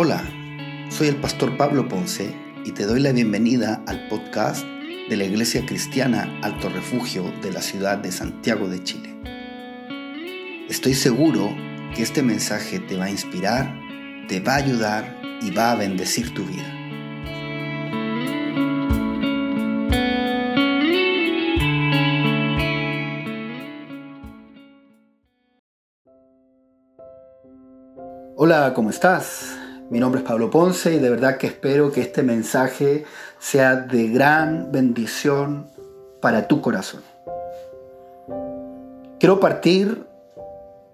Hola, soy el pastor Pablo Ponce y te doy la bienvenida al podcast de la Iglesia Cristiana Alto Refugio de la ciudad de Santiago de Chile. Estoy seguro que este mensaje te va a inspirar, te va a ayudar y va a bendecir tu vida. Hola, ¿cómo estás? Mi nombre es Pablo Ponce y de verdad que espero que este mensaje sea de gran bendición para tu corazón. Quiero partir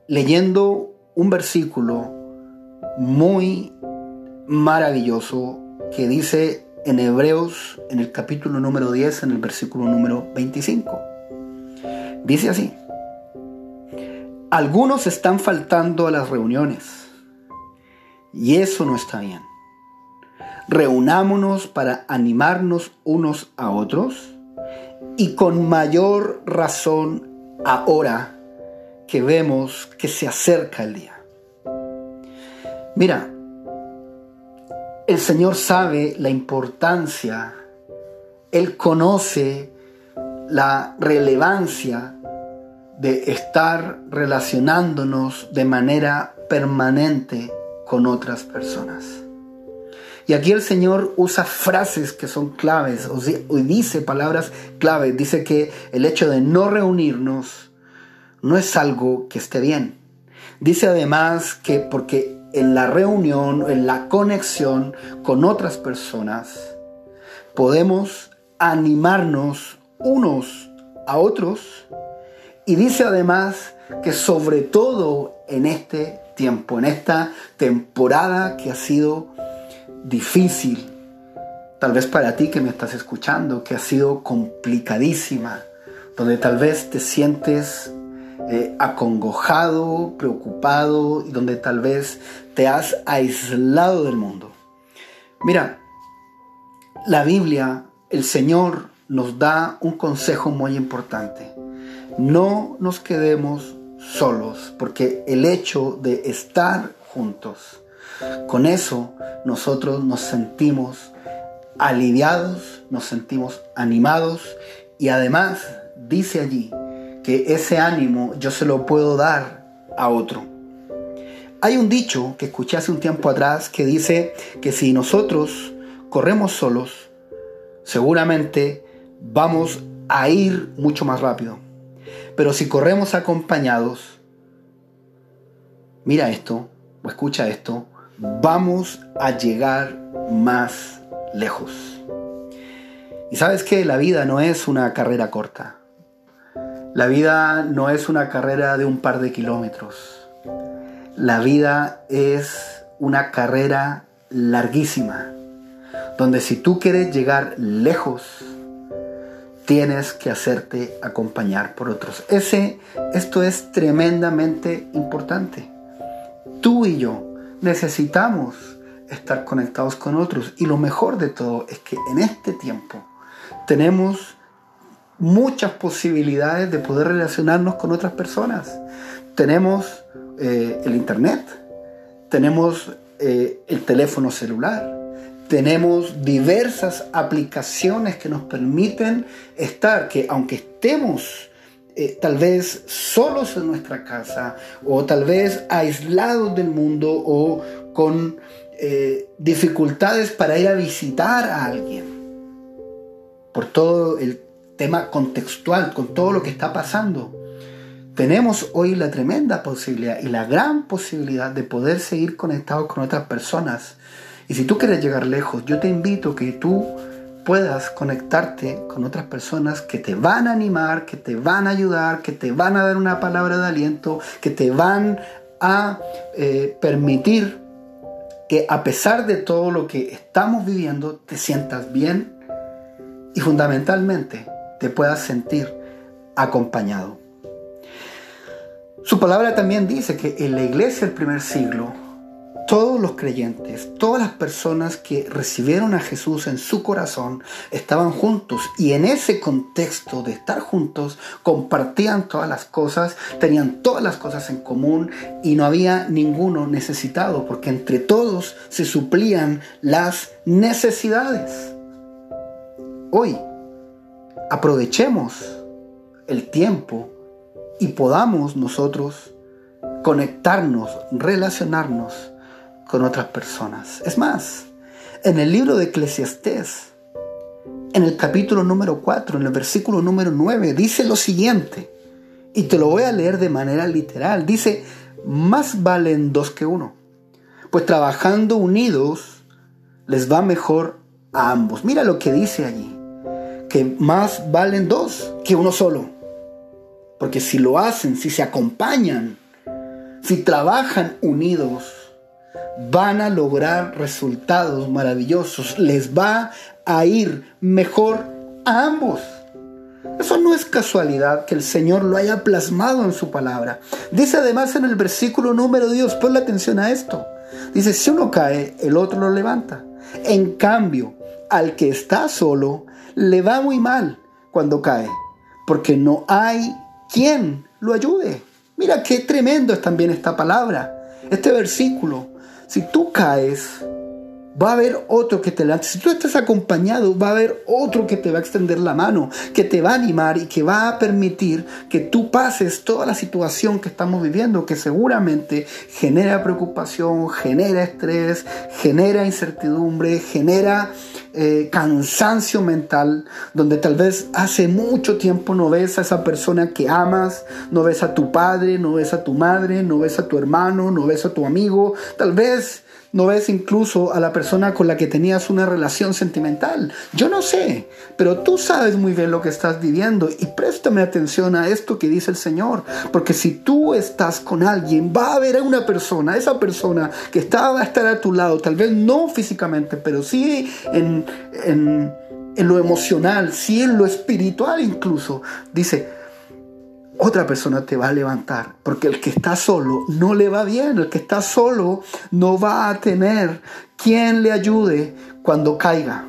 leyendo un versículo muy maravilloso que dice en Hebreos, en el capítulo número 10, en el versículo número 25. Dice así, algunos están faltando a las reuniones y eso no está bien. Reunámonos para animarnos unos a otros y con mayor razón ahora que vemos que se acerca el día. Mira, el Señor sabe la importancia, Él conoce la relevancia de estar relacionándonos de manera permanente con otras personas. Y aquí el Señor usa frases que son claves, o, dice palabras claves. Dice que el hecho de no reunirnos no es algo que esté bien. Dice además que porque en la reunión, en la conexión con otras personas, podemos animarnos unos a otros. Y dice además que sobre todo en este tiempo, en esta temporada que ha sido difícil, tal vez para ti que me estás escuchando, que ha sido complicadísima, donde tal vez te sientes eh, acongojado, preocupado y donde tal vez te has aislado del mundo. Mira, la Biblia, el Señor nos da un consejo muy importante. No nos quedemos solos, porque el hecho de estar juntos, con eso nosotros nos sentimos aliviados, nos sentimos animados y además dice allí que ese ánimo yo se lo puedo dar a otro. Hay un dicho que escuché hace un tiempo atrás que dice que si nosotros corremos solos, seguramente vamos a ir mucho más rápido. Pero si corremos acompañados, mira esto o escucha esto, vamos a llegar más lejos. Y sabes que la vida no es una carrera corta. La vida no es una carrera de un par de kilómetros. La vida es una carrera larguísima, donde si tú quieres llegar lejos, tienes que hacerte acompañar por otros. Ese, esto es tremendamente importante. Tú y yo necesitamos estar conectados con otros y lo mejor de todo es que en este tiempo tenemos muchas posibilidades de poder relacionarnos con otras personas. Tenemos eh, el internet, tenemos eh, el teléfono celular, tenemos diversas aplicaciones que nos permiten estar, que aunque estemos eh, tal vez solos en nuestra casa o tal vez aislados del mundo o con eh, dificultades para ir a visitar a alguien, por todo el tema contextual, con todo lo que está pasando. Tenemos hoy la tremenda posibilidad y la gran posibilidad de poder seguir conectados con otras personas y si tú quieres llegar lejos, yo te invito a que tú puedas conectarte con otras personas que te van a animar, que te van a ayudar, que te van a dar una palabra de aliento, que te van a eh, permitir que a pesar de todo lo que estamos viviendo, te sientas bien y fundamentalmente te puedas sentir acompañado. Su palabra también dice que en la iglesia del primer siglo todos los creyentes, todas las personas que recibieron a Jesús en su corazón, estaban juntos y en ese contexto de estar juntos compartían todas las cosas, tenían todas las cosas en común y no había ninguno necesitado porque entre todos se suplían las necesidades. Hoy aprovechemos el tiempo y podamos nosotros conectarnos, relacionarnos con otras personas. Es más, en el libro de Eclesiastés, en el capítulo número 4, en el versículo número 9, dice lo siguiente, y te lo voy a leer de manera literal, dice, más valen dos que uno, pues trabajando unidos les va mejor a ambos. Mira lo que dice allí, que más valen dos que uno solo, porque si lo hacen, si se acompañan, si trabajan unidos, van a lograr resultados maravillosos, les va a ir mejor a ambos. Eso no es casualidad que el Señor lo haya plasmado en su palabra. Dice además en el versículo número Dios, pon la atención a esto. Dice, si uno cae, el otro lo levanta. En cambio, al que está solo, le va muy mal cuando cae, porque no hay quien lo ayude. Mira qué tremendo es también esta palabra, este versículo. Si tú caes, va a haber otro que te levante. Si tú estás acompañado, va a haber otro que te va a extender la mano, que te va a animar y que va a permitir que tú pases toda la situación que estamos viviendo, que seguramente genera preocupación, genera estrés, genera incertidumbre, genera eh, cansancio mental, donde tal vez hace mucho tiempo no ves a esa persona que amas, no ves a tu padre, no ves a tu madre, no ves a tu hermano, no ves a tu amigo, tal vez no ves incluso a la persona con la que tenías una relación sentimental. Yo no sé, pero tú sabes muy bien lo que estás viviendo y préstame atención a esto que dice el Señor, porque si tú estás con alguien, va a haber una persona, esa persona que está, va a estar a tu lado, tal vez no físicamente, pero sí en, en, en lo emocional, sí en lo espiritual incluso. Dice, otra persona te va a levantar, porque el que está solo no le va bien, el que está solo no va a tener quien le ayude cuando caiga.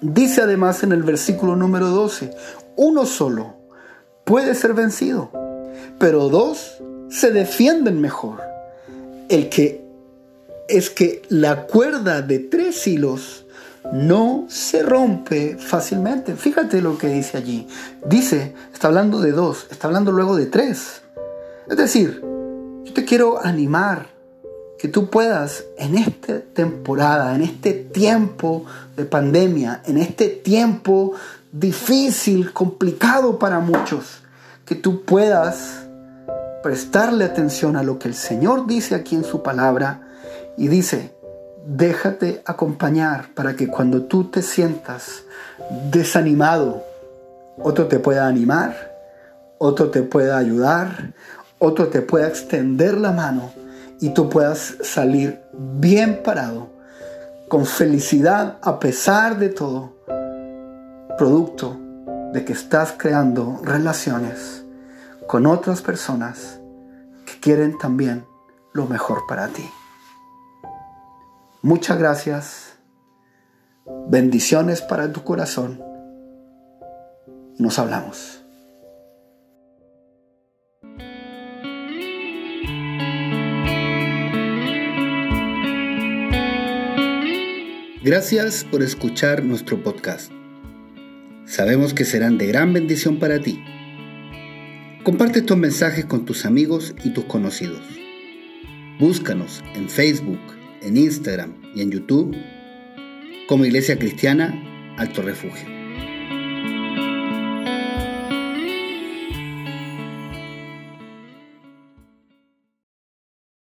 Dice además en el versículo número 12, uno solo puede ser vencido, pero dos se defienden mejor. El que es que la cuerda de tres hilos no se rompe fácilmente. Fíjate lo que dice allí. Dice, está hablando de dos, está hablando luego de tres. Es decir, yo te quiero animar que tú puedas en esta temporada, en este tiempo de pandemia, en este tiempo difícil, complicado para muchos, que tú puedas prestarle atención a lo que el Señor dice aquí en su palabra y dice, déjate acompañar para que cuando tú te sientas desanimado, otro te pueda animar, otro te pueda ayudar, otro te pueda extender la mano y tú puedas salir bien parado, con felicidad a pesar de todo, producto de que estás creando relaciones con otras personas que quieren también lo mejor para ti. Muchas gracias. Bendiciones para tu corazón. Nos hablamos. Gracias por escuchar nuestro podcast. Sabemos que serán de gran bendición para ti. Comparte estos mensajes con tus amigos y tus conocidos. Búscanos en Facebook, en Instagram y en YouTube como Iglesia Cristiana Alto Refugio.